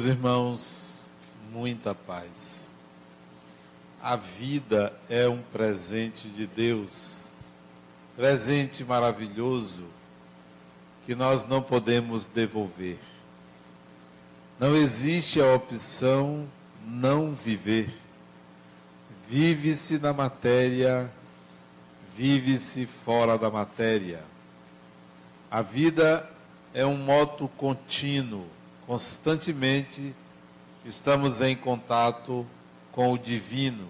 Meus irmãos, muita paz. A vida é um presente de Deus, presente maravilhoso que nós não podemos devolver. Não existe a opção não viver. Vive-se na matéria, vive-se fora da matéria. A vida é um moto contínuo constantemente estamos em contato com o divino.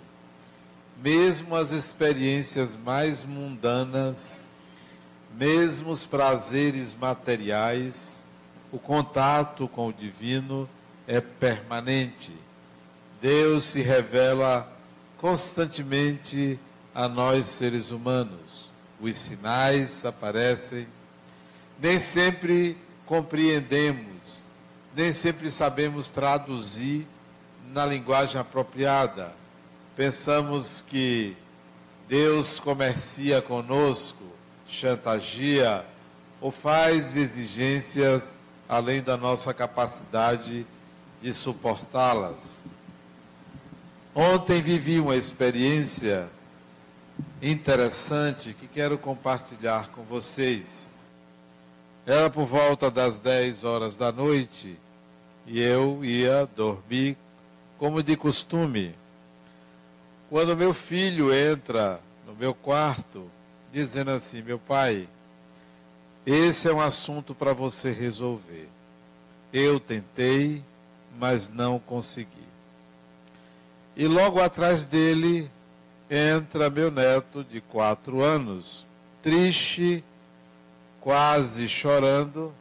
Mesmo as experiências mais mundanas, mesmo os prazeres materiais, o contato com o divino é permanente. Deus se revela constantemente a nós seres humanos. Os sinais aparecem. Nem sempre compreendemos nem sempre sabemos traduzir na linguagem apropriada. Pensamos que Deus comercia conosco, chantageia ou faz exigências além da nossa capacidade de suportá-las. Ontem vivi uma experiência interessante que quero compartilhar com vocês. Era por volta das 10 horas da noite e eu ia dormir como de costume. Quando meu filho entra no meu quarto, dizendo assim: Meu pai, esse é um assunto para você resolver. Eu tentei, mas não consegui. E logo atrás dele entra meu neto de quatro anos, triste quase chorando,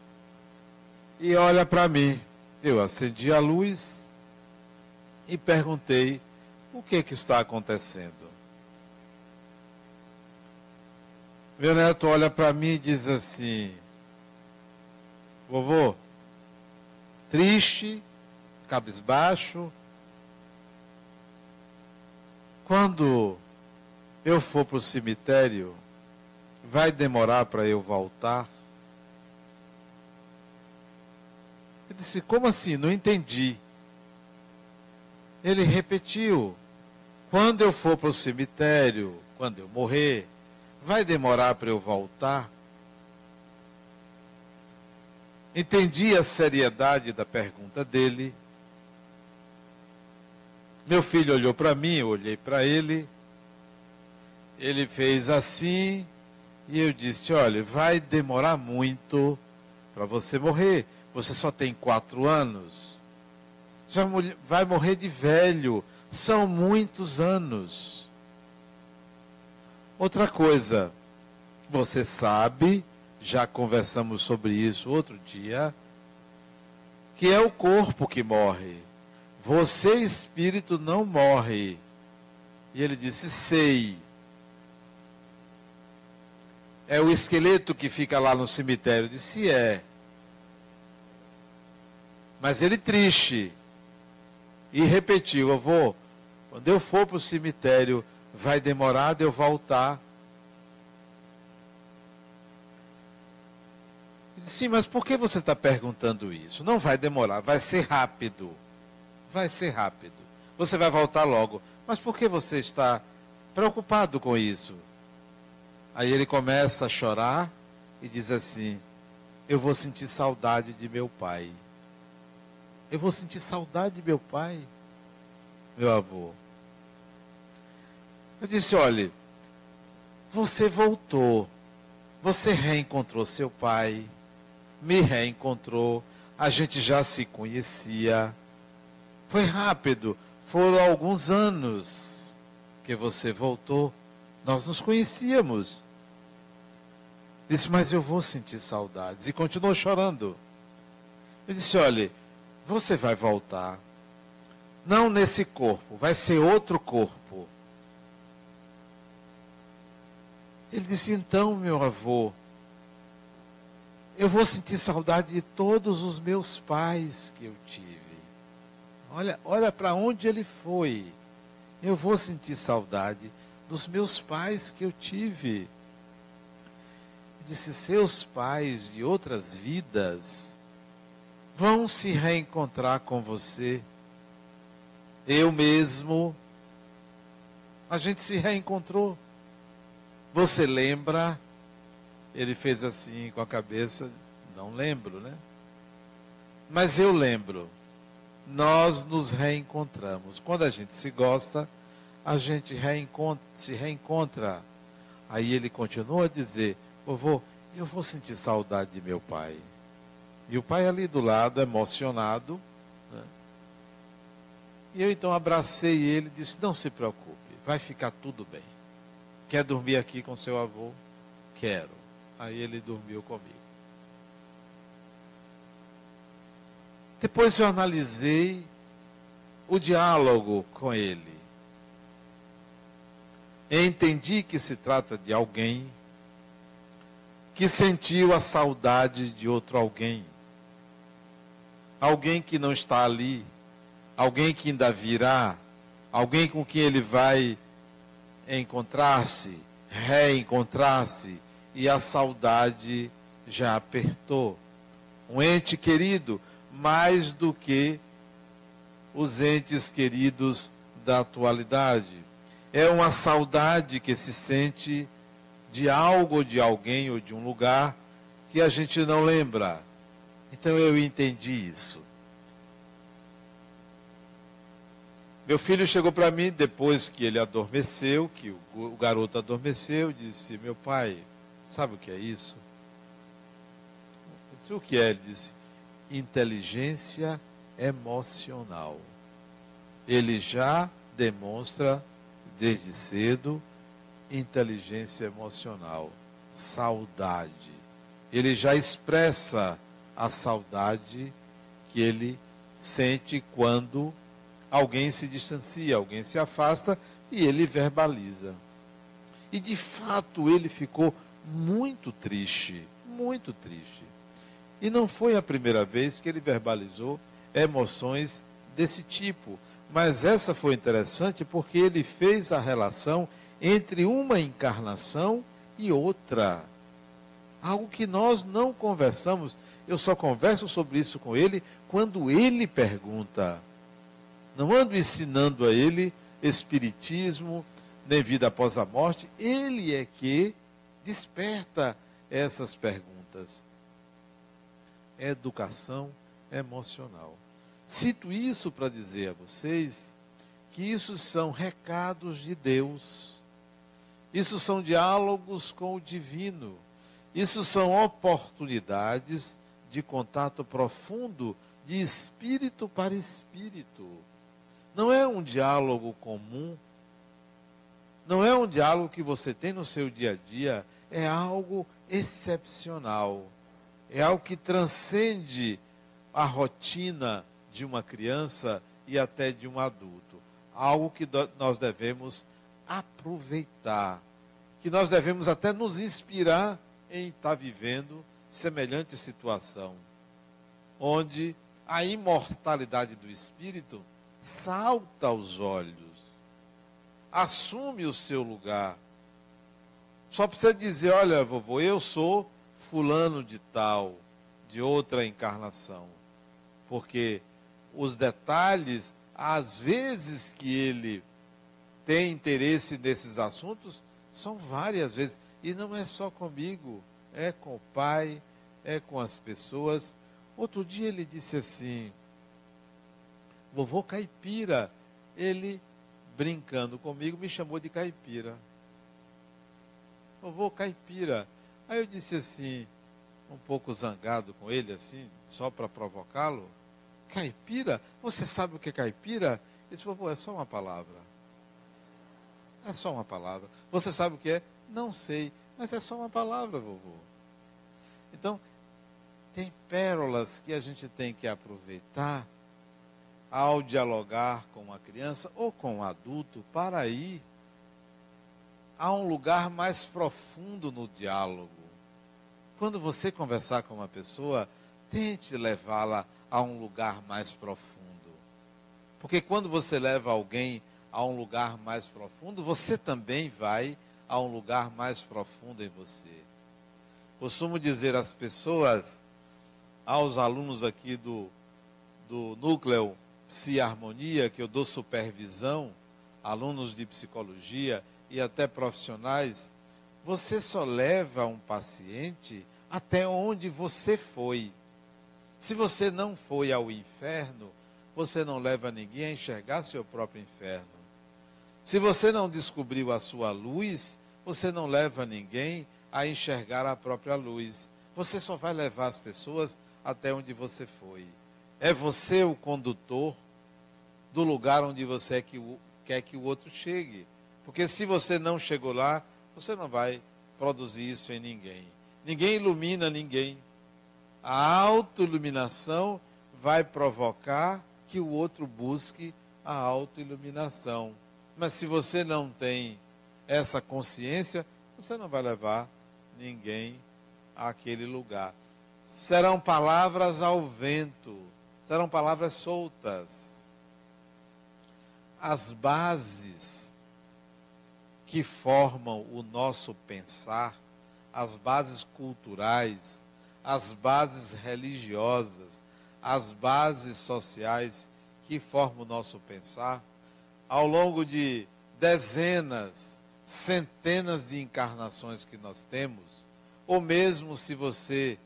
e olha para mim. Eu acendi a luz e perguntei: o que, que está acontecendo? Meu neto olha para mim e diz assim: Vovô, triste, cabisbaixo. Quando eu for para o cemitério, Vai demorar para eu voltar? Eu disse: Como assim? Não entendi. Ele repetiu: Quando eu for para o cemitério, quando eu morrer, vai demorar para eu voltar? Entendi a seriedade da pergunta dele. Meu filho olhou para mim, eu olhei para ele. Ele fez assim, e eu disse: olha, vai demorar muito para você morrer. Você só tem quatro anos. Já vai morrer de velho. São muitos anos. Outra coisa, você sabe, já conversamos sobre isso outro dia, que é o corpo que morre. Você, espírito, não morre. E ele disse: sei é o esqueleto que fica lá no cemitério. Disse, é. Mas ele triste. E repetiu, avô, quando eu for para o cemitério, vai demorar de eu voltar. Disse, sim, mas por que você está perguntando isso? Não vai demorar, vai ser rápido. Vai ser rápido. Você vai voltar logo. Mas por que você está preocupado com isso? Aí ele começa a chorar e diz assim: Eu vou sentir saudade de meu pai. Eu vou sentir saudade de meu pai, meu avô. Eu disse: Olhe, você voltou, você reencontrou seu pai, me reencontrou, a gente já se conhecia. Foi rápido, foram alguns anos que você voltou. Nós nos conhecíamos. Disse, mas eu vou sentir saudades. E continuou chorando. Eu disse, olhe, você vai voltar. Não nesse corpo, vai ser outro corpo. Ele disse, então, meu avô, eu vou sentir saudade de todos os meus pais que eu tive. Olha, olha para onde ele foi. Eu vou sentir saudade dos meus pais que eu tive disse: Seus pais de outras vidas, vão se reencontrar com você. Eu mesmo, a gente se reencontrou. Você lembra? Ele fez assim com a cabeça, não lembro, né? Mas eu lembro. Nós nos reencontramos. Quando a gente se gosta, a gente reencontra, se reencontra. Aí ele continua a dizer: Vovô, eu vou sentir saudade de meu pai. E o pai ali do lado, emocionado. Né? E eu então abracei ele e disse: Não se preocupe, vai ficar tudo bem. Quer dormir aqui com seu avô? Quero. Aí ele dormiu comigo. Depois eu analisei o diálogo com ele. Entendi que se trata de alguém que sentiu a saudade de outro alguém. Alguém que não está ali, alguém que ainda virá, alguém com quem ele vai encontrar-se, reencontrar-se, e a saudade já apertou. Um ente querido, mais do que os entes queridos da atualidade. É uma saudade que se sente de algo, de alguém ou de um lugar que a gente não lembra. Então eu entendi isso. Meu filho chegou para mim depois que ele adormeceu, que o, garoto adormeceu, disse: Meu pai, sabe o que é isso? Eu disse: O que é? Ele disse: Inteligência emocional. Ele já demonstra desde cedo inteligência emocional, saudade. Ele já expressa a saudade que ele sente quando alguém se distancia, alguém se afasta e ele verbaliza. E de fato ele ficou muito triste, muito triste. E não foi a primeira vez que ele verbalizou emoções desse tipo. Mas essa foi interessante porque ele fez a relação entre uma encarnação e outra. Algo que nós não conversamos. Eu só converso sobre isso com ele quando ele pergunta. Não ando ensinando a ele espiritismo, nem vida após a morte. Ele é que desperta essas perguntas. Educação emocional. Cito isso para dizer a vocês que isso são recados de Deus. Isso são diálogos com o divino. Isso são oportunidades de contato profundo de espírito para espírito. Não é um diálogo comum. Não é um diálogo que você tem no seu dia a dia. É algo excepcional. É algo que transcende a rotina de uma criança e até de um adulto. Algo que nós devemos aproveitar, que nós devemos até nos inspirar em estar vivendo semelhante situação, onde a imortalidade do espírito salta aos olhos, assume o seu lugar. Só precisa dizer: olha, vovô, eu sou fulano de tal, de outra encarnação. Porque os detalhes, às vezes que ele tem interesse nesses assuntos, são várias vezes. E não é só comigo, é com o pai, é com as pessoas. Outro dia ele disse assim: Vovô Caipira, ele brincando comigo me chamou de caipira. Vovô Caipira. Aí eu disse assim, um pouco zangado com ele, assim, só para provocá-lo: Caipira? Você sabe o que é caipira? Ele disse: Vovô, é só uma palavra. É só uma palavra. Você sabe o que é? Não sei, mas é só uma palavra, vovô. Então, tem pérolas que a gente tem que aproveitar ao dialogar com uma criança ou com um adulto para ir a um lugar mais profundo no diálogo. Quando você conversar com uma pessoa, tente levá-la a um lugar mais profundo. Porque quando você leva alguém a um lugar mais profundo, você também vai a um lugar mais profundo em você. Costumo dizer às pessoas: aos alunos aqui do, do núcleo Psi Harmonia, que eu dou supervisão, alunos de psicologia e até profissionais, você só leva um paciente até onde você foi. Se você não foi ao inferno, você não leva ninguém a enxergar seu próprio inferno. Se você não descobriu a sua luz, você não leva ninguém a enxergar a própria luz. Você só vai levar as pessoas até onde você foi. É você o condutor do lugar onde você quer que o outro chegue. Porque se você não chegou lá, você não vai produzir isso em ninguém. Ninguém ilumina ninguém. A autoiluminação vai provocar que o outro busque a autoiluminação. Mas se você não tem essa consciência, você não vai levar ninguém àquele lugar. Serão palavras ao vento, serão palavras soltas. As bases que formam o nosso pensar, as bases culturais, as bases religiosas, as bases sociais que formam o nosso pensar, ao longo de dezenas, centenas de encarnações que nós temos, ou mesmo se você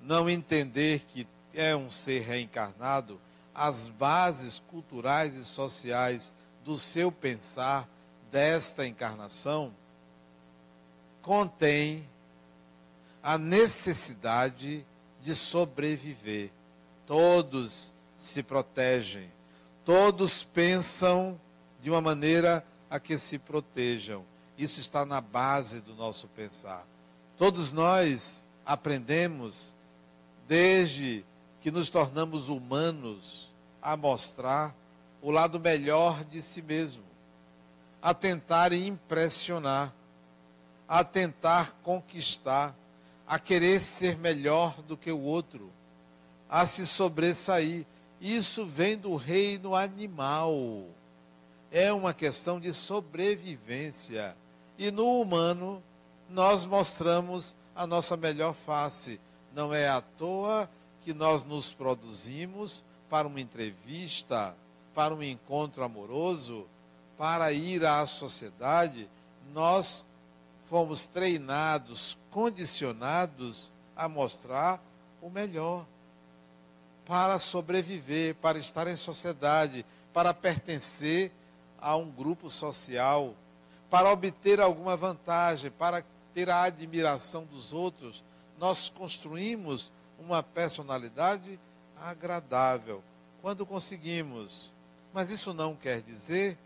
não entender que é um ser reencarnado, as bases culturais e sociais do seu pensar desta encarnação contém a necessidade de sobreviver. Todos se protegem, todos pensam de uma maneira a que se protejam. Isso está na base do nosso pensar. Todos nós aprendemos, desde que nos tornamos humanos, a mostrar o lado melhor de si mesmo, a tentar impressionar, a tentar conquistar, a querer ser melhor do que o outro, a se sobressair. Isso vem do reino animal. É uma questão de sobrevivência. E no humano, nós mostramos a nossa melhor face. Não é à toa que nós nos produzimos para uma entrevista, para um encontro amoroso, para ir à sociedade. Nós fomos treinados, condicionados a mostrar o melhor, para sobreviver, para estar em sociedade, para pertencer a um grupo social, para obter alguma vantagem, para ter a admiração dos outros. Nós construímos uma personalidade agradável quando conseguimos. Mas isso não quer dizer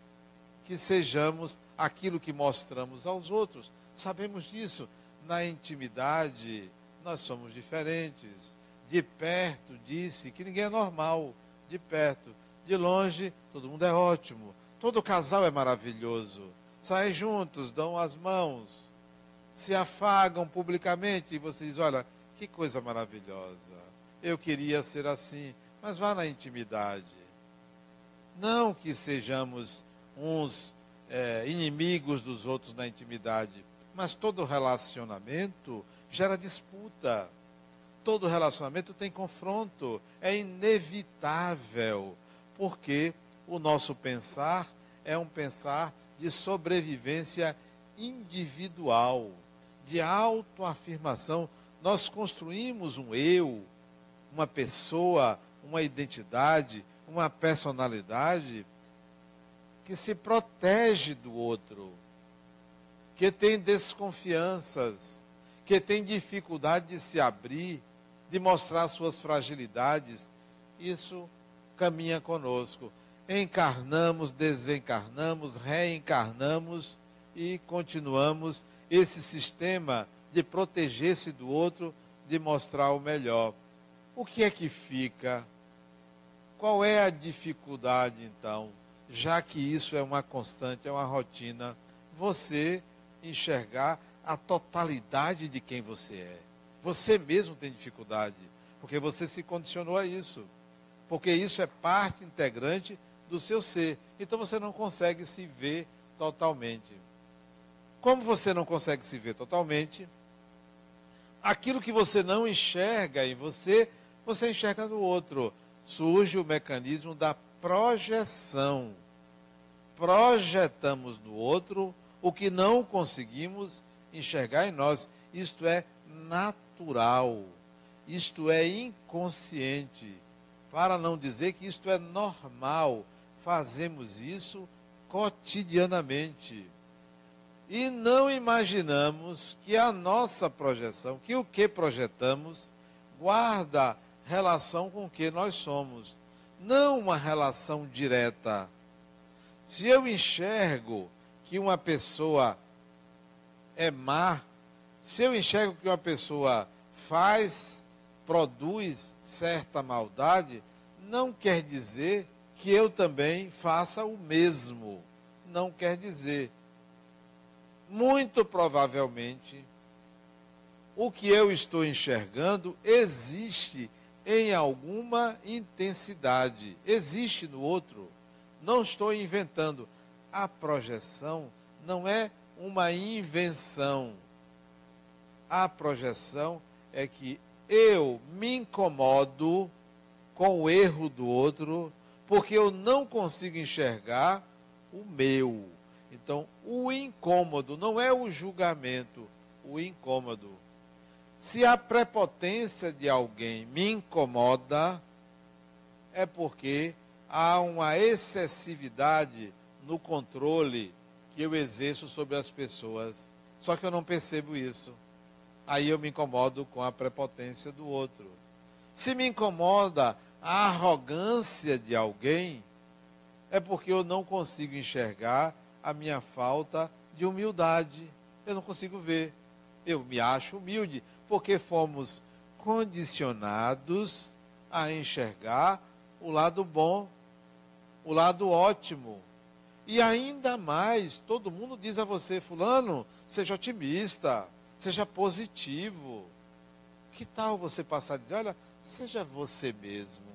que sejamos aquilo que mostramos aos outros. Sabemos disso. Na intimidade, nós somos diferentes. De perto, disse que ninguém é normal. De perto. De longe, todo mundo é ótimo. Todo casal é maravilhoso. Saem juntos, dão as mãos, se afagam publicamente e você diz: olha, que coisa maravilhosa. Eu queria ser assim. Mas vá na intimidade. Não que sejamos uns é, inimigos dos outros na intimidade, mas todo relacionamento gera disputa. Todo relacionamento tem confronto. É inevitável. Porque o nosso pensar é um pensar de sobrevivência individual, de autoafirmação. Nós construímos um eu, uma pessoa, uma identidade, uma personalidade que se protege do outro que tem desconfianças, que tem dificuldade de se abrir, de mostrar suas fragilidades, isso caminha conosco. Encarnamos, desencarnamos, reencarnamos e continuamos esse sistema de proteger-se do outro, de mostrar o melhor. O que é que fica? Qual é a dificuldade, então? Já que isso é uma constante, é uma rotina, você enxergar a totalidade de quem você é. Você mesmo tem dificuldade, porque você se condicionou a isso. Porque isso é parte integrante do seu ser. Então você não consegue se ver totalmente. Como você não consegue se ver totalmente, Aquilo que você não enxerga em você, você enxerga no outro. Surge o mecanismo da projeção. Projetamos no outro o que não conseguimos enxergar em nós. Isto é natural. Isto é inconsciente. Para não dizer que isto é normal. Fazemos isso cotidianamente. E não imaginamos que a nossa projeção, que o que projetamos, guarda relação com o que nós somos. Não uma relação direta. Se eu enxergo que uma pessoa é má, se eu enxergo que uma pessoa faz, produz certa maldade, não quer dizer que eu também faça o mesmo. Não quer dizer muito provavelmente, o que eu estou enxergando existe em alguma intensidade, existe no outro. Não estou inventando. A projeção não é uma invenção. A projeção é que eu me incomodo com o erro do outro, porque eu não consigo enxergar o meu. Então, o incômodo não é o julgamento, o incômodo. Se a prepotência de alguém me incomoda, é porque há uma excessividade no controle que eu exerço sobre as pessoas. Só que eu não percebo isso. Aí eu me incomodo com a prepotência do outro. Se me incomoda a arrogância de alguém, é porque eu não consigo enxergar a minha falta de humildade. Eu não consigo ver. Eu me acho humilde, porque fomos condicionados a enxergar o lado bom, o lado ótimo. E ainda mais, todo mundo diz a você, fulano, seja otimista, seja positivo. Que tal você passar a dizer, olha, seja você mesmo.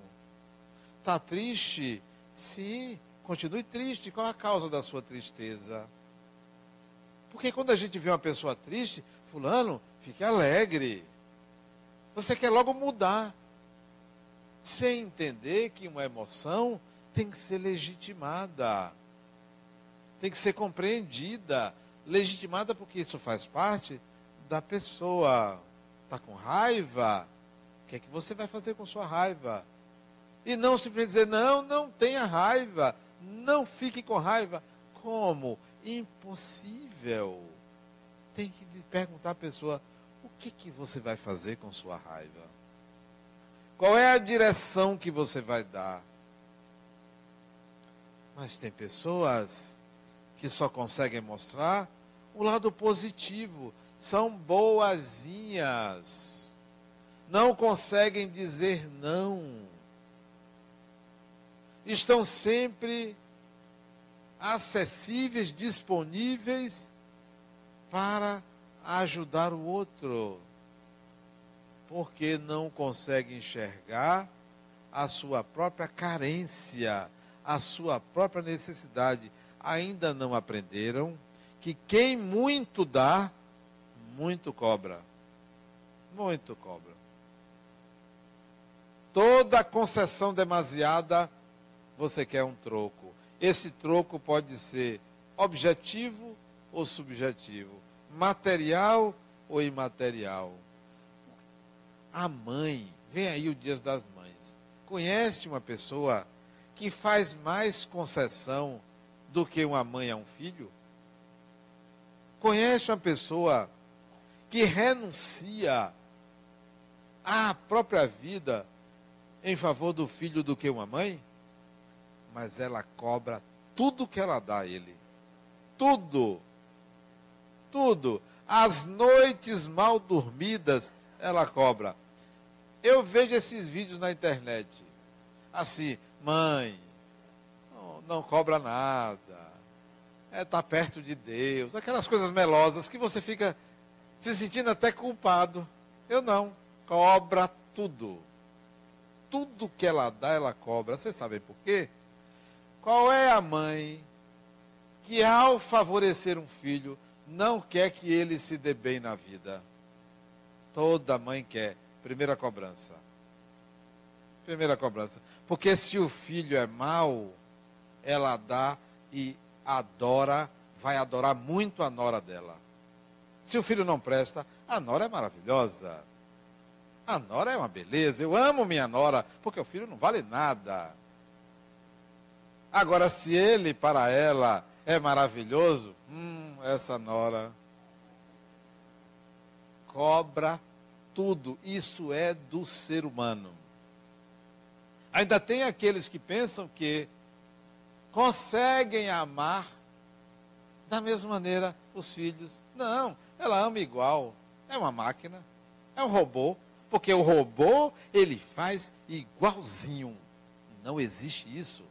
Está triste? Sim, Continue triste. Qual a causa da sua tristeza? Porque quando a gente vê uma pessoa triste, fulano, fique alegre. Você quer logo mudar. Sem entender que uma emoção tem que ser legitimada. Tem que ser compreendida. Legitimada porque isso faz parte da pessoa. Está com raiva? O que é que você vai fazer com sua raiva? E não simplesmente dizer, não, não tenha raiva. Não fique com raiva. Como? Impossível. Tem que perguntar à pessoa: o que, que você vai fazer com sua raiva? Qual é a direção que você vai dar? Mas tem pessoas que só conseguem mostrar o lado positivo, são boazinhas, não conseguem dizer não estão sempre acessíveis, disponíveis para ajudar o outro. Porque não consegue enxergar a sua própria carência, a sua própria necessidade. Ainda não aprenderam que quem muito dá, muito cobra. Muito cobra. Toda concessão demasiada você quer um troco. Esse troco pode ser objetivo ou subjetivo, material ou imaterial. A mãe, vem aí o Dia das Mães, conhece uma pessoa que faz mais concessão do que uma mãe a um filho? Conhece uma pessoa que renuncia à própria vida em favor do filho do que uma mãe? mas ela cobra tudo que ela dá a ele. Tudo. Tudo. As noites mal dormidas, ela cobra. Eu vejo esses vídeos na internet. Assim, mãe, não, cobra nada. É tá perto de Deus. Aquelas coisas melosas que você fica se sentindo até culpado. Eu não. Cobra tudo. Tudo que ela dá, ela cobra. Vocês sabem por quê? Qual é a mãe que, ao favorecer um filho, não quer que ele se dê bem na vida? Toda mãe quer. Primeira cobrança. Primeira cobrança. Porque se o filho é mau, ela dá e adora, vai adorar muito a nora dela. Se o filho não presta, a nora é maravilhosa. A nora é uma beleza. Eu amo minha nora, porque o filho não vale nada. Agora, se ele para ela é maravilhoso, hum, essa nora cobra tudo. Isso é do ser humano. Ainda tem aqueles que pensam que conseguem amar da mesma maneira os filhos. Não, ela ama igual. É uma máquina, é um robô, porque o robô ele faz igualzinho. Não existe isso.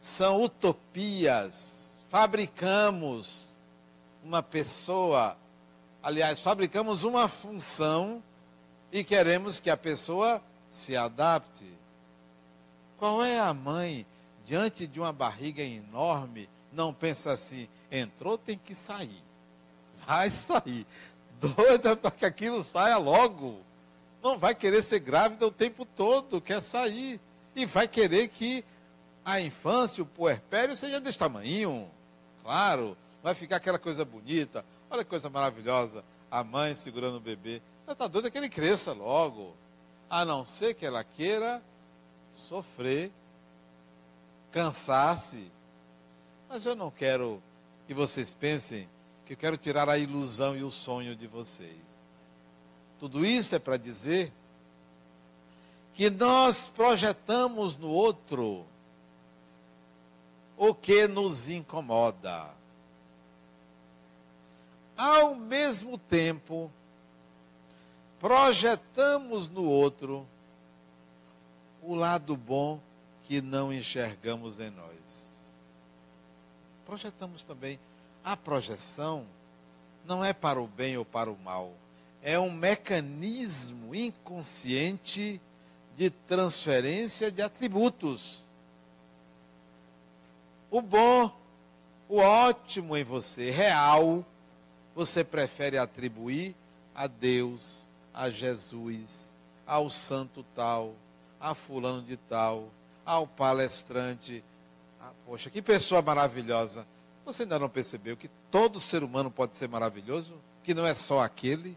São utopias. Fabricamos uma pessoa, aliás, fabricamos uma função e queremos que a pessoa se adapte. Qual é a mãe diante de uma barriga enorme? Não pensa assim, entrou, tem que sair. Vai sair. Doida para que aquilo saia logo. Não vai querer ser grávida o tempo todo, quer sair. E vai querer que a infância, o puerpério, seja desse tamanho. Claro, vai ficar aquela coisa bonita. Olha que coisa maravilhosa. A mãe segurando o bebê. Ela está doida que ele cresça logo a não ser que ela queira sofrer, cansar-se. Mas eu não quero que vocês pensem que eu quero tirar a ilusão e o sonho de vocês. Tudo isso é para dizer que nós projetamos no outro o que nos incomoda. Ao mesmo tempo projetamos no outro o lado bom que não enxergamos em nós. Projetamos também. A projeção não é para o bem ou para o mal. É um mecanismo inconsciente de transferência de atributos. O bom, o ótimo em você, real, você prefere atribuir a Deus, a Jesus, ao santo tal, a fulano de tal, ao palestrante. Ah, poxa, que pessoa maravilhosa. Você ainda não percebeu que todo ser humano pode ser maravilhoso? Que não é só aquele?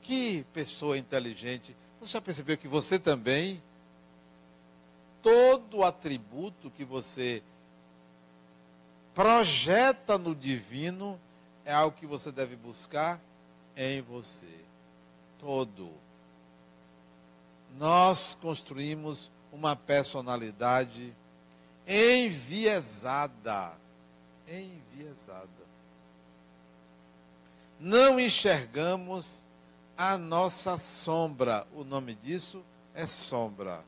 Que pessoa inteligente. Você já percebeu que você também, todo atributo que você projeta no divino, é algo que você deve buscar em você todo. Nós construímos uma personalidade enviesada. Enviesada. Não enxergamos a nossa sombra. O nome disso é sombra.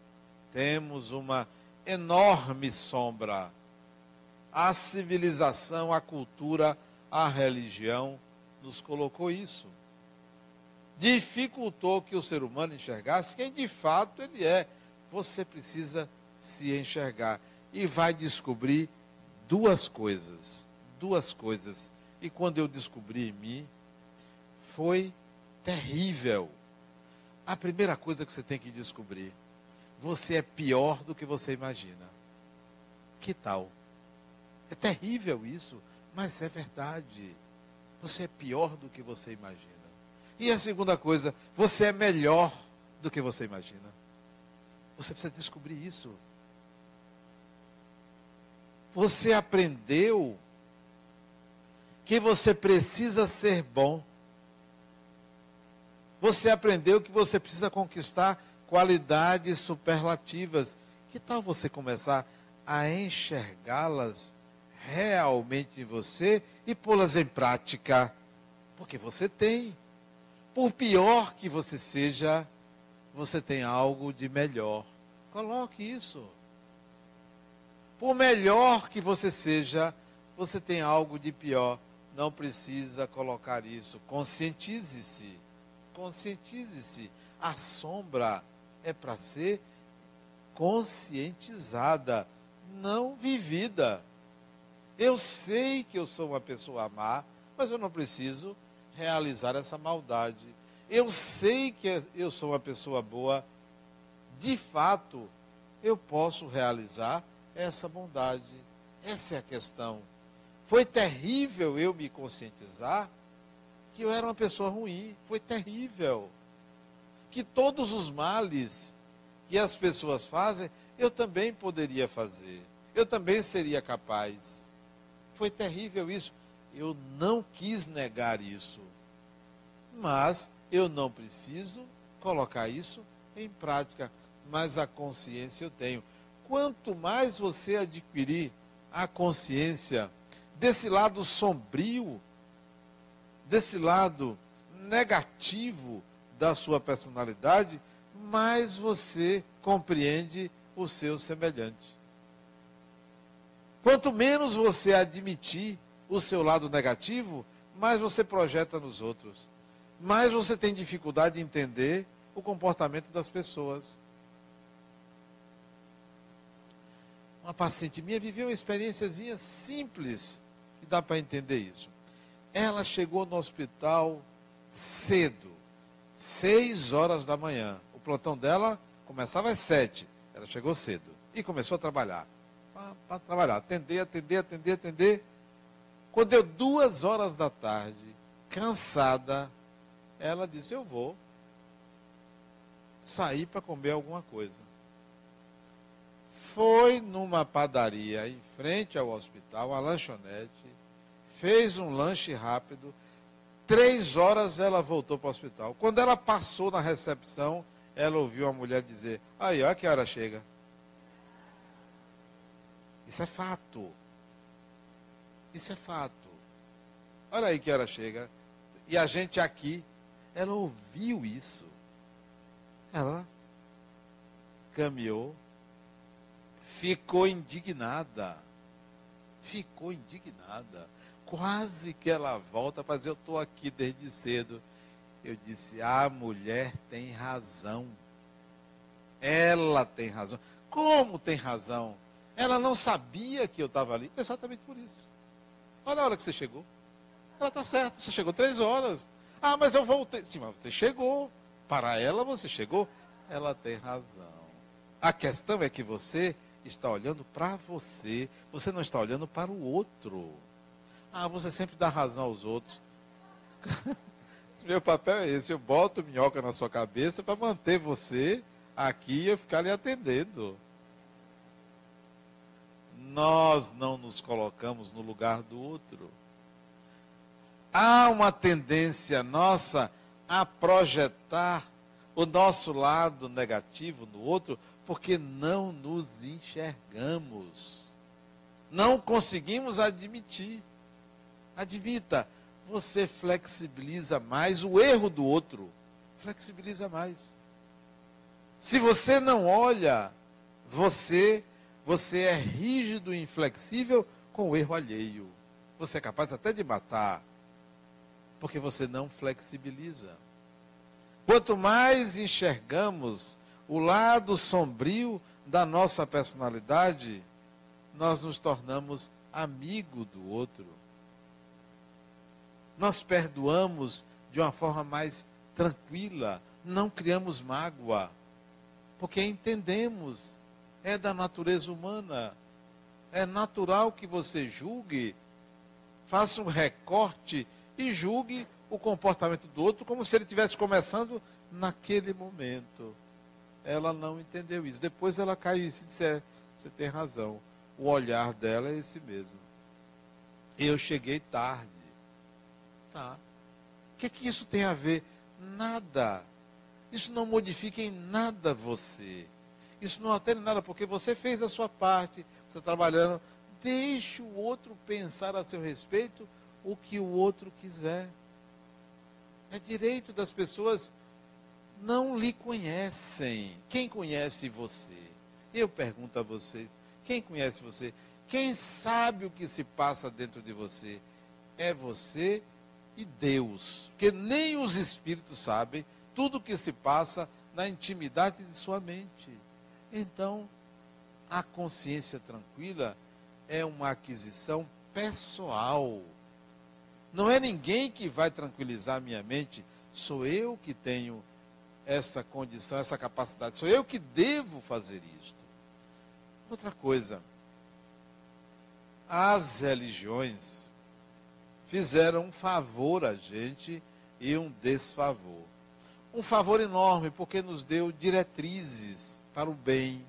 Temos uma enorme sombra. A civilização, a cultura, a religião nos colocou isso dificultou que o ser humano enxergasse quem de fato ele é. Você precisa se enxergar e vai descobrir duas coisas, duas coisas. E quando eu descobri em mim, foi terrível. A primeira coisa que você tem que descobrir, você é pior do que você imagina. Que tal? É terrível isso, mas é verdade. Você é pior do que você imagina. E a segunda coisa, você é melhor do que você imagina. Você precisa descobrir isso. Você aprendeu que você precisa ser bom. Você aprendeu que você precisa conquistar qualidades superlativas. Que tal você começar a enxergá-las realmente em você e pô-las em prática? Porque você tem. Por pior que você seja, você tem algo de melhor. Coloque isso. Por melhor que você seja, você tem algo de pior. Não precisa colocar isso. Conscientize-se. Conscientize-se. A sombra é para ser conscientizada, não vivida. Eu sei que eu sou uma pessoa má, mas eu não preciso realizar essa maldade. Eu sei que eu sou uma pessoa boa, de fato, eu posso realizar essa bondade. Essa é a questão. Foi terrível eu me conscientizar que eu era uma pessoa ruim. Foi terrível. Que todos os males que as pessoas fazem, eu também poderia fazer. Eu também seria capaz. Foi terrível isso. Eu não quis negar isso. Mas eu não preciso colocar isso em prática. Mas a consciência eu tenho. Quanto mais você adquirir a consciência desse lado sombrio, desse lado negativo da sua personalidade, mais você compreende o seu semelhante. Quanto menos você admitir o seu lado negativo, mais você projeta nos outros. Mais você tem dificuldade de entender o comportamento das pessoas. Uma paciente minha viveu uma experiênciazinha simples, que dá para entender isso. Ela chegou no hospital cedo, seis horas da manhã. O plantão dela começava às sete. Ela chegou cedo e começou a trabalhar para trabalhar. Atender, atender, atender, atender. Quando deu duas horas da tarde, cansada, ela disse: Eu vou sair para comer alguma coisa. Foi numa padaria em frente ao hospital, uma lanchonete, fez um lanche rápido. Três horas ela voltou para o hospital. Quando ela passou na recepção, ela ouviu a mulher dizer: Aí, olha que hora chega. Isso é fato. Isso é fato. Olha aí que hora chega. E a gente aqui, ela ouviu isso. Ela caminhou, ficou indignada. Ficou indignada. Quase que ela volta para dizer: Eu estou aqui desde cedo. Eu disse: A mulher tem razão. Ela tem razão. Como tem razão? Ela não sabia que eu estava ali, exatamente por isso. Olha a hora que você chegou. Ela está certa, você chegou três horas. Ah, mas eu voltei. Sim, mas você chegou. Para ela, você chegou. Ela tem razão. A questão é que você está olhando para você, você não está olhando para o outro. Ah, você sempre dá razão aos outros. Meu papel é esse, eu boto minhoca na sua cabeça para manter você aqui e eu ficar lhe atendendo nós não nos colocamos no lugar do outro. Há uma tendência nossa a projetar o nosso lado negativo no outro porque não nos enxergamos. Não conseguimos admitir. Admita, você flexibiliza mais o erro do outro. Flexibiliza mais. Se você não olha, você você é rígido e inflexível com o erro alheio. Você é capaz até de matar, porque você não flexibiliza. Quanto mais enxergamos o lado sombrio da nossa personalidade, nós nos tornamos amigo do outro. Nós perdoamos de uma forma mais tranquila, não criamos mágoa, porque entendemos é da natureza humana. É natural que você julgue, faça um recorte e julgue o comportamento do outro como se ele estivesse começando naquele momento. Ela não entendeu isso. Depois ela cai e disse: é, você tem razão. O olhar dela é esse mesmo. Eu cheguei tarde. Tá. O que, é que isso tem a ver? Nada. Isso não modifica em nada você. Isso não altera nada, porque você fez a sua parte, você está trabalhando. Deixe o outro pensar a seu respeito o que o outro quiser. É direito das pessoas não lhe conhecem. Quem conhece você? Eu pergunto a vocês: quem conhece você? Quem sabe o que se passa dentro de você? É você e Deus. Porque nem os espíritos sabem tudo o que se passa na intimidade de sua mente. Então, a consciência tranquila é uma aquisição pessoal. Não é ninguém que vai tranquilizar minha mente, sou eu que tenho essa condição, essa capacidade, sou eu que devo fazer isto. Outra coisa, as religiões fizeram um favor a gente e um desfavor. Um favor enorme, porque nos deu diretrizes para o bem,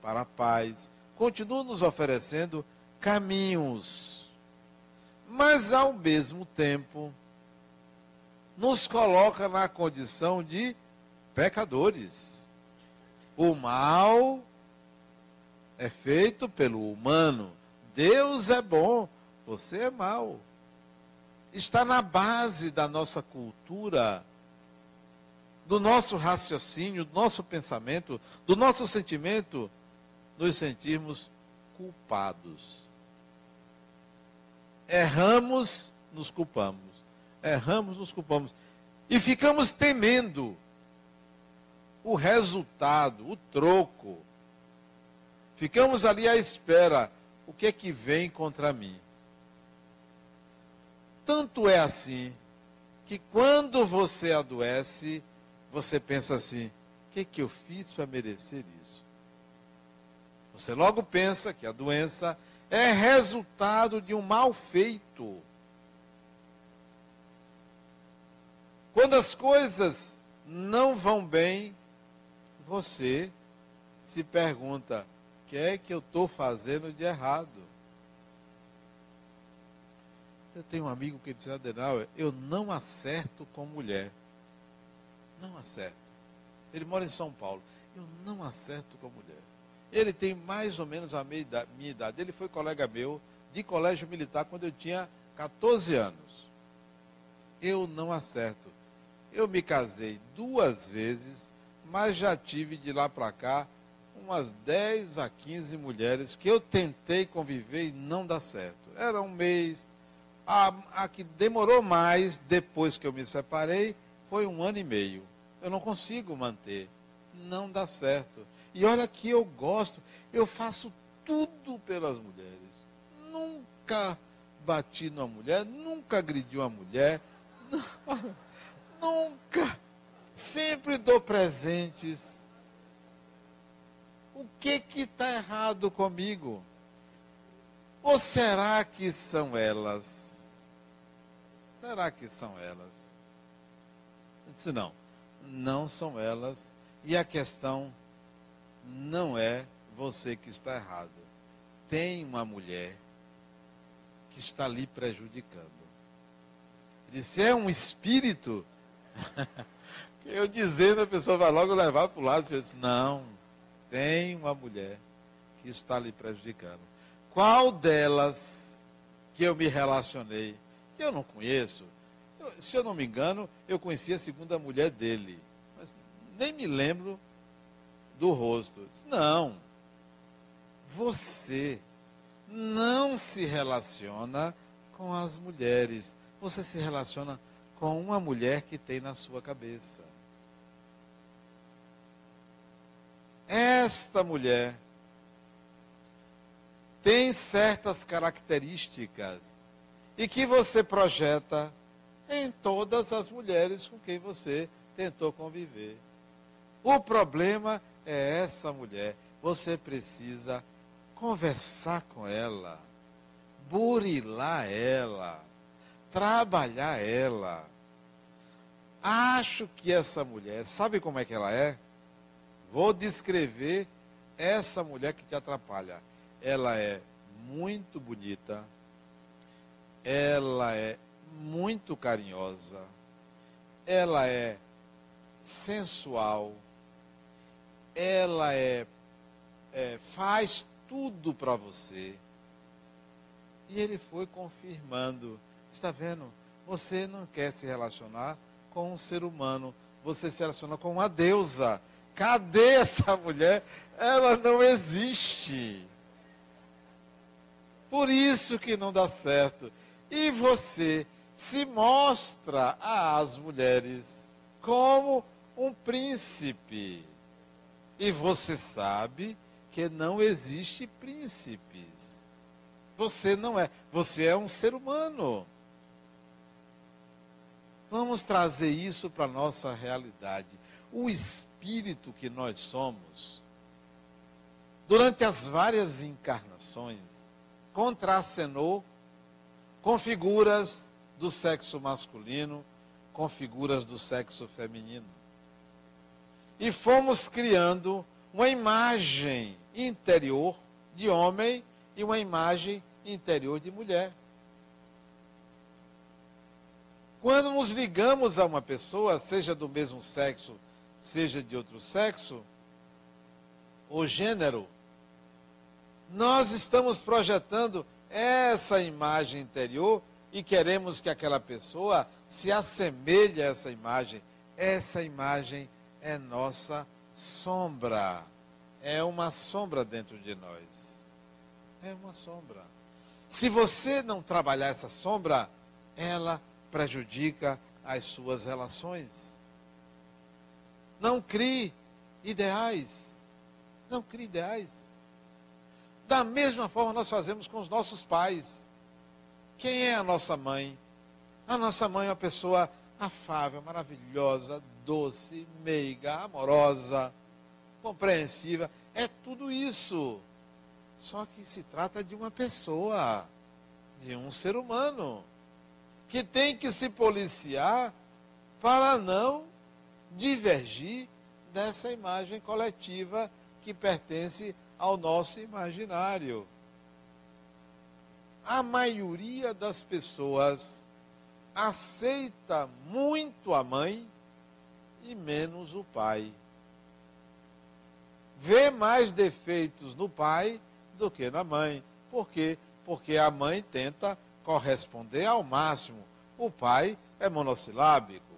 para a paz. Continua nos oferecendo caminhos. Mas, ao mesmo tempo, nos coloca na condição de pecadores. O mal é feito pelo humano. Deus é bom, você é mau está na base da nossa cultura, do nosso raciocínio, do nosso pensamento, do nosso sentimento, nos sentirmos culpados. Erramos, nos culpamos. Erramos, nos culpamos. E ficamos temendo o resultado, o troco. Ficamos ali à espera. O que é que vem contra mim? Tanto é assim que quando você adoece, você pensa assim: o que, que eu fiz para merecer isso? Você logo pensa que a doença é resultado de um mal feito. Quando as coisas não vão bem, você se pergunta: o que é que eu estou fazendo de errado? Eu tenho um amigo que diz, Adenauer, eu não acerto com mulher. Não acerto. Ele mora em São Paulo. Eu não acerto com mulher. Ele tem mais ou menos a minha idade. Ele foi colega meu de colégio militar quando eu tinha 14 anos. Eu não acerto. Eu me casei duas vezes, mas já tive de lá para cá umas 10 a 15 mulheres que eu tentei conviver e não dá certo. Era um mês, a, a que demorou mais depois que eu me separei foi um ano e meio. Eu não consigo manter. Não dá certo. E olha que eu gosto, eu faço tudo pelas mulheres. Nunca bati numa mulher, nunca agredi uma mulher, nunca. Sempre dou presentes. O que que está errado comigo? Ou será que são elas? Será que são elas? Eu disse, não, não são elas. E a questão não é você que está errado. Tem uma mulher que está lhe prejudicando. Ele disse, é um espírito? Eu dizendo, a pessoa vai logo levar para o lado. Eu disse, não, tem uma mulher que está lhe prejudicando. Qual delas que eu me relacionei eu não conheço. Eu, se eu não me engano, eu conheci a segunda mulher dele. Mas nem me lembro do rosto. Não. Você não se relaciona com as mulheres. Você se relaciona com uma mulher que tem na sua cabeça. Esta mulher tem certas características e que você projeta em todas as mulheres com quem você tentou conviver. O problema é essa mulher. Você precisa conversar com ela, burilar ela, trabalhar ela. Acho que essa mulher, sabe como é que ela é? Vou descrever essa mulher que te atrapalha. Ela é muito bonita, ela é muito carinhosa, ela é sensual, ela é, é faz tudo para você. E ele foi confirmando: está vendo? Você não quer se relacionar com um ser humano, você se relaciona com uma deusa. Cadê essa mulher? Ela não existe. Por isso que não dá certo. E você se mostra às mulheres como um príncipe. E você sabe que não existe príncipes. Você não é, você é um ser humano. Vamos trazer isso para a nossa realidade. O espírito que nós somos, durante as várias encarnações, contracenou com figuras do sexo masculino, com figuras do sexo feminino. E fomos criando uma imagem interior de homem e uma imagem interior de mulher. Quando nos ligamos a uma pessoa, seja do mesmo sexo, seja de outro sexo, ou gênero, nós estamos projetando essa imagem interior e queremos que aquela pessoa se assemelhe a essa imagem. Essa imagem é nossa sombra. É uma sombra dentro de nós. É uma sombra. Se você não trabalhar essa sombra, ela prejudica as suas relações. Não crie ideais. Não crie ideais. Da mesma forma nós fazemos com os nossos pais. Quem é a nossa mãe? A nossa mãe é uma pessoa afável, maravilhosa, doce, meiga, amorosa, compreensiva. É tudo isso. Só que se trata de uma pessoa, de um ser humano, que tem que se policiar para não divergir dessa imagem coletiva que pertence ao nosso imaginário. A maioria das pessoas aceita muito a mãe e menos o pai. Vê mais defeitos no pai do que na mãe. Por quê? Porque a mãe tenta corresponder ao máximo. O pai é monossilábico.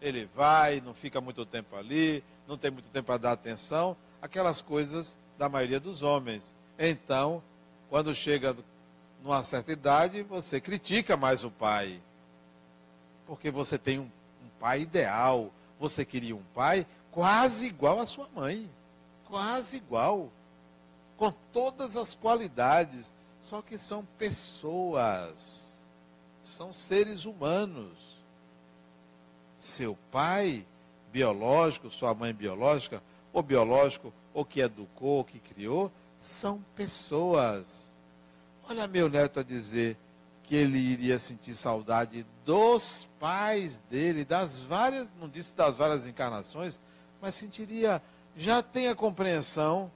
Ele vai, não fica muito tempo ali, não tem muito tempo para dar atenção aquelas coisas da maioria dos homens. Então, quando chega numa certa idade, você critica mais o pai. Porque você tem um, um pai ideal. Você queria um pai quase igual à sua mãe. Quase igual. Com todas as qualidades. Só que são pessoas. São seres humanos. Seu pai biológico, sua mãe biológica, ou biológico, ou que educou, ou que criou, são pessoas. Olha meu neto a dizer que ele iria sentir saudade dos pais dele, das várias, não disse das várias encarnações, mas sentiria, já tem a compreensão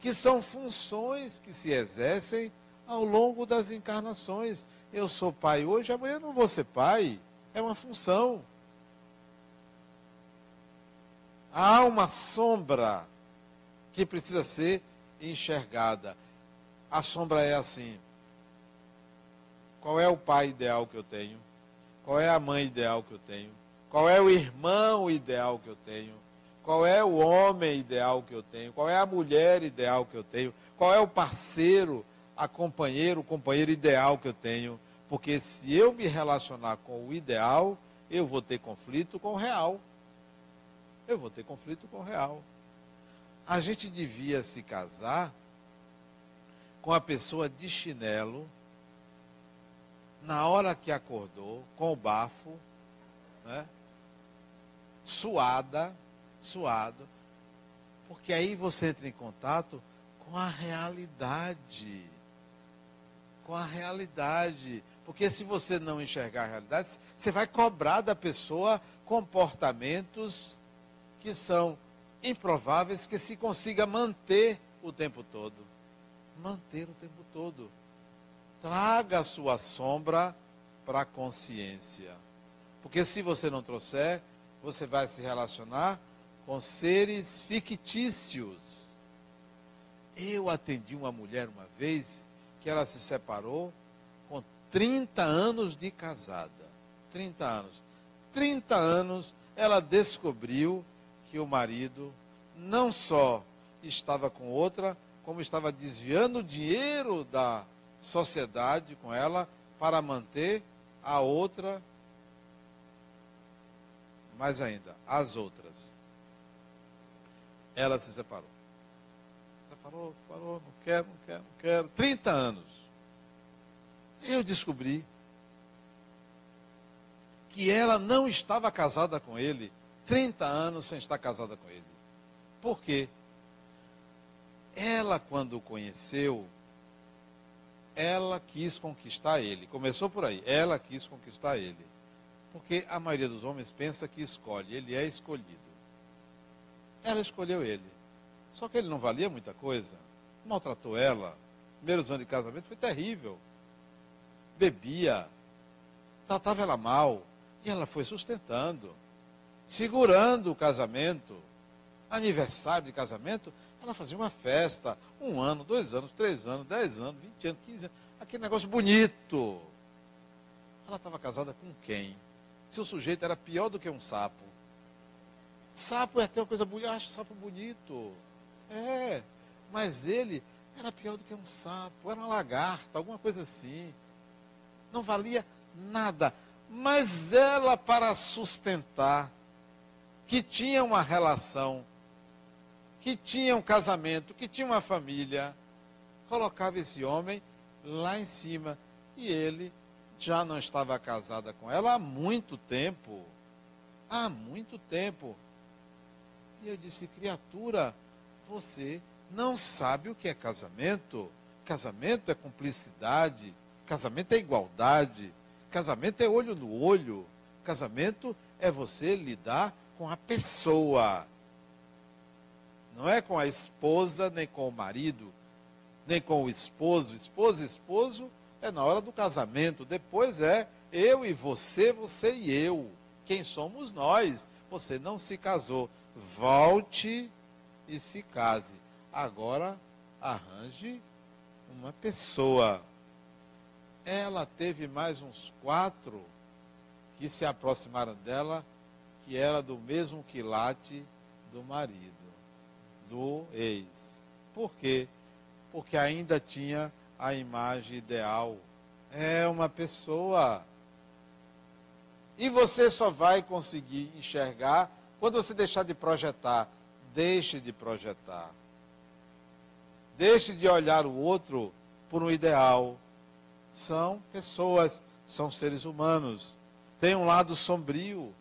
que são funções que se exercem ao longo das encarnações. Eu sou pai hoje, amanhã eu não vou ser pai. É uma função. Há uma sombra que precisa ser enxergada. A sombra é assim: qual é o pai ideal que eu tenho? Qual é a mãe ideal que eu tenho? Qual é o irmão ideal que eu tenho? Qual é o homem ideal que eu tenho? Qual é a mulher ideal que eu tenho? Qual é o parceiro, a companheiro, o companheiro ideal que eu tenho? Porque se eu me relacionar com o ideal, eu vou ter conflito com o real eu vou ter conflito com o real. A gente devia se casar com a pessoa de chinelo, na hora que acordou, com o bafo, né? suada, suado, porque aí você entra em contato com a realidade. Com a realidade. Porque se você não enxergar a realidade, você vai cobrar da pessoa comportamentos que são improváveis que se consiga manter o tempo todo. Manter o tempo todo. Traga a sua sombra para a consciência. Porque se você não trouxer, você vai se relacionar com seres fictícios. Eu atendi uma mulher uma vez que ela se separou com 30 anos de casada. 30 anos. 30 anos ela descobriu que o marido não só estava com outra, como estava desviando o dinheiro da sociedade com ela para manter a outra, mais ainda, as outras. Ela se separou. Separou, separou, não quero, não quero, não quero. 30 anos. Eu descobri que ela não estava casada com ele, 30 anos sem estar casada com ele. Por quê? Ela, quando o conheceu, ela quis conquistar ele. Começou por aí. Ela quis conquistar ele. Porque a maioria dos homens pensa que escolhe. Ele é escolhido. Ela escolheu ele. Só que ele não valia muita coisa. Maltratou ela. Primeiros anos de casamento foi terrível. Bebia. Tratava ela mal. E ela foi sustentando. Segurando o casamento. Aniversário de casamento ela fazia uma festa, um ano, dois anos, três anos, dez anos, vinte anos, quinze anos, aquele negócio bonito. Ela estava casada com quem? Se o sujeito era pior do que um sapo. Sapo é até uma coisa bonita, acho sapo bonito. É, mas ele era pior do que um sapo, era uma lagarta, alguma coisa assim. Não valia nada. Mas ela, para sustentar, que tinha uma relação que tinha um casamento, que tinha uma família, colocava esse homem lá em cima. E ele já não estava casada com ela há muito tempo. Há muito tempo. E eu disse, criatura, você não sabe o que é casamento. Casamento é cumplicidade, casamento é igualdade, casamento é olho no olho, casamento é você lidar com a pessoa não é com a esposa, nem com o marido, nem com o esposo. Esposa esposo é na hora do casamento. Depois é eu e você, você e eu. Quem somos nós? Você não se casou. Volte e se case. Agora arranje uma pessoa. Ela teve mais uns quatro que se aproximaram dela, que era do mesmo quilate do marido do ex. Por quê? Porque ainda tinha a imagem ideal. É uma pessoa. E você só vai conseguir enxergar quando você deixar de projetar. Deixe de projetar. Deixe de olhar o outro por um ideal. São pessoas, são seres humanos. Tem um lado sombrio,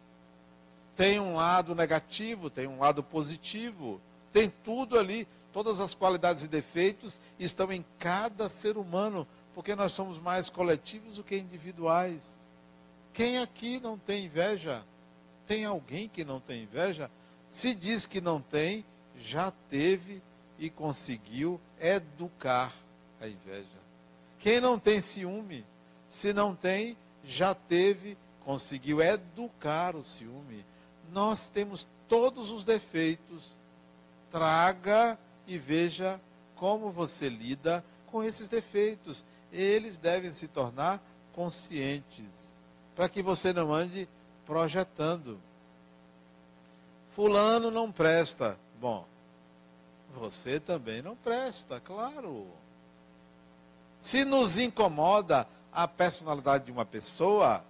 tem um lado negativo, tem um lado positivo. Tem tudo ali, todas as qualidades e defeitos estão em cada ser humano, porque nós somos mais coletivos do que individuais. Quem aqui não tem inveja? Tem alguém que não tem inveja? Se diz que não tem, já teve e conseguiu educar a inveja. Quem não tem ciúme? Se não tem, já teve, conseguiu educar o ciúme. Nós temos todos os defeitos traga e veja como você lida com esses defeitos. Eles devem se tornar conscientes, para que você não ande projetando. Fulano não presta. Bom, você também não presta, claro. Se nos incomoda a personalidade de uma pessoa,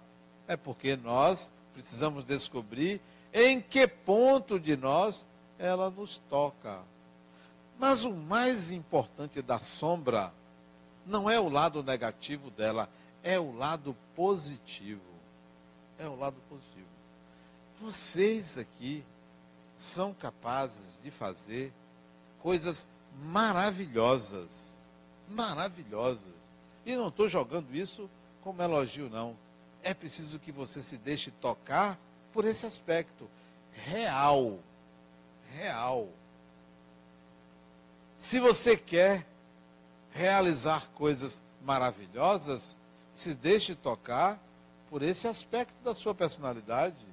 é porque nós precisamos descobrir em que ponto de nós ela nos toca. Mas o mais importante da sombra não é o lado negativo dela, é o lado positivo. É o lado positivo. Vocês aqui são capazes de fazer coisas maravilhosas. Maravilhosas. E não estou jogando isso como elogio, não. É preciso que você se deixe tocar por esse aspecto real real. Se você quer realizar coisas maravilhosas, se deixe tocar por esse aspecto da sua personalidade.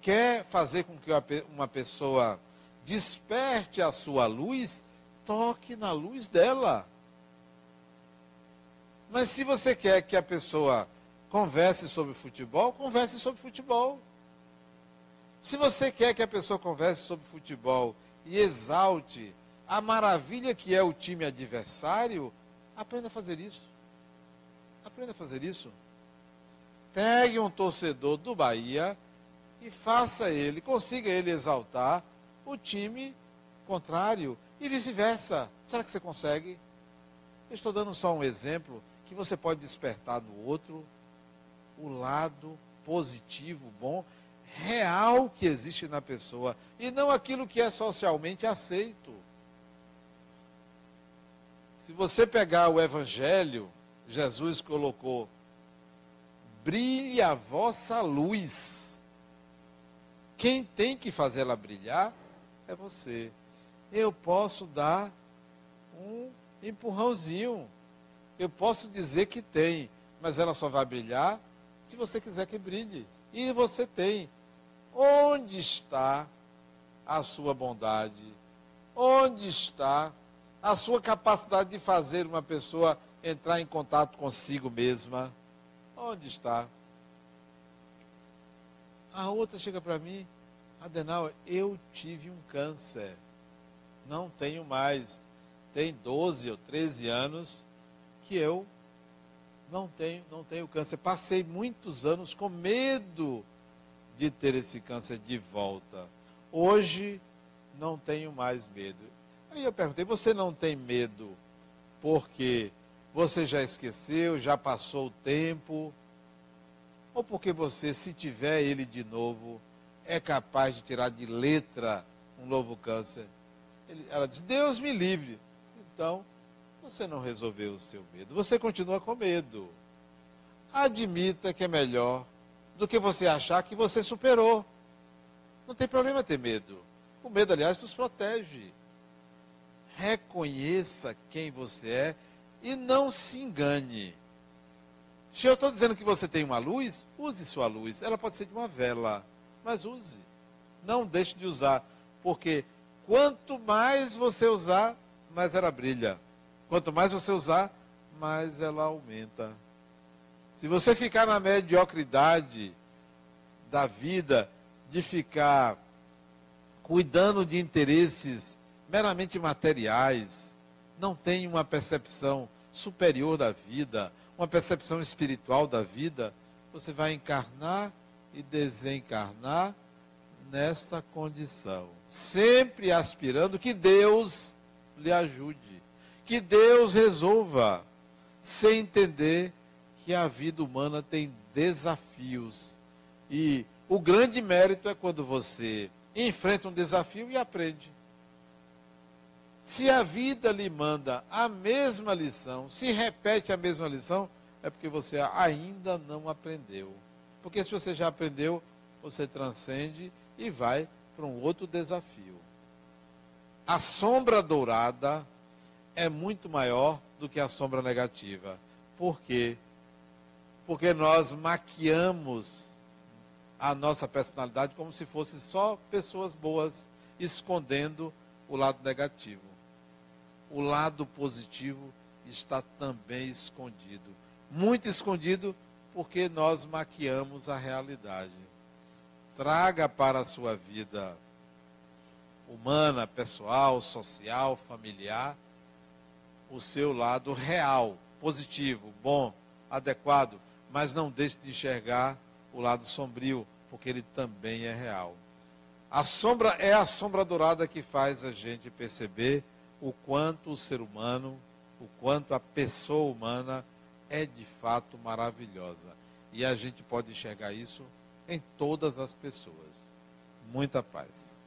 Quer fazer com que uma pessoa desperte a sua luz, toque na luz dela. Mas se você quer que a pessoa converse sobre futebol, converse sobre futebol. Se você quer que a pessoa converse sobre futebol e exalte a maravilha que é o time adversário, aprenda a fazer isso. Aprenda a fazer isso. Pegue um torcedor do Bahia e faça ele, consiga ele exaltar o time contrário e vice-versa. Será que você consegue? Eu estou dando só um exemplo que você pode despertar no outro o lado positivo, bom, real que existe na pessoa e não aquilo que é socialmente aceito. Se você pegar o Evangelho, Jesus colocou: brilhe a vossa luz. Quem tem que fazê-la brilhar é você. Eu posso dar um empurrãozinho. Eu posso dizer que tem, mas ela só vai brilhar se você quiser que brilhe. E você tem. Onde está a sua bondade? Onde está a sua capacidade de fazer uma pessoa entrar em contato consigo mesma? Onde está? A outra chega para mim, Adenal, eu tive um câncer. Não tenho mais. Tem 12 ou 13 anos que eu não tenho, não tenho câncer. Passei muitos anos com medo de ter esse câncer de volta. Hoje não tenho mais medo. Aí eu perguntei: você não tem medo porque você já esqueceu, já passou o tempo? Ou porque você, se tiver ele de novo, é capaz de tirar de letra um novo câncer? Ela disse: Deus me livre. Então, você não resolveu o seu medo. Você continua com medo. Admita que é melhor do que você achar que você superou. Não tem problema ter medo. O medo, aliás, nos protege. Reconheça quem você é e não se engane. Se eu estou dizendo que você tem uma luz, use sua luz. Ela pode ser de uma vela, mas use. Não deixe de usar, porque quanto mais você usar, mais ela brilha. Quanto mais você usar, mais ela aumenta. Se você ficar na mediocridade da vida, de ficar cuidando de interesses meramente materiais, não tem uma percepção superior da vida, uma percepção espiritual da vida, você vai encarnar e desencarnar nesta condição, sempre aspirando que Deus lhe ajude, que Deus resolva, sem entender que a vida humana tem desafios. E o grande mérito é quando você enfrenta um desafio e aprende. Se a vida lhe manda a mesma lição, se repete a mesma lição, é porque você ainda não aprendeu. Porque se você já aprendeu, você transcende e vai para um outro desafio. A sombra dourada é muito maior do que a sombra negativa. Por quê? Porque nós maquiamos a nossa personalidade como se fosse só pessoas boas, escondendo o lado negativo o lado positivo está também escondido. Muito escondido porque nós maquiamos a realidade. Traga para a sua vida humana, pessoal, social, familiar, o seu lado real, positivo, bom, adequado, mas não deixe de enxergar o lado sombrio, porque ele também é real. A sombra é a sombra dourada que faz a gente perceber o quanto o ser humano, o quanto a pessoa humana é de fato maravilhosa. E a gente pode enxergar isso em todas as pessoas. Muita paz.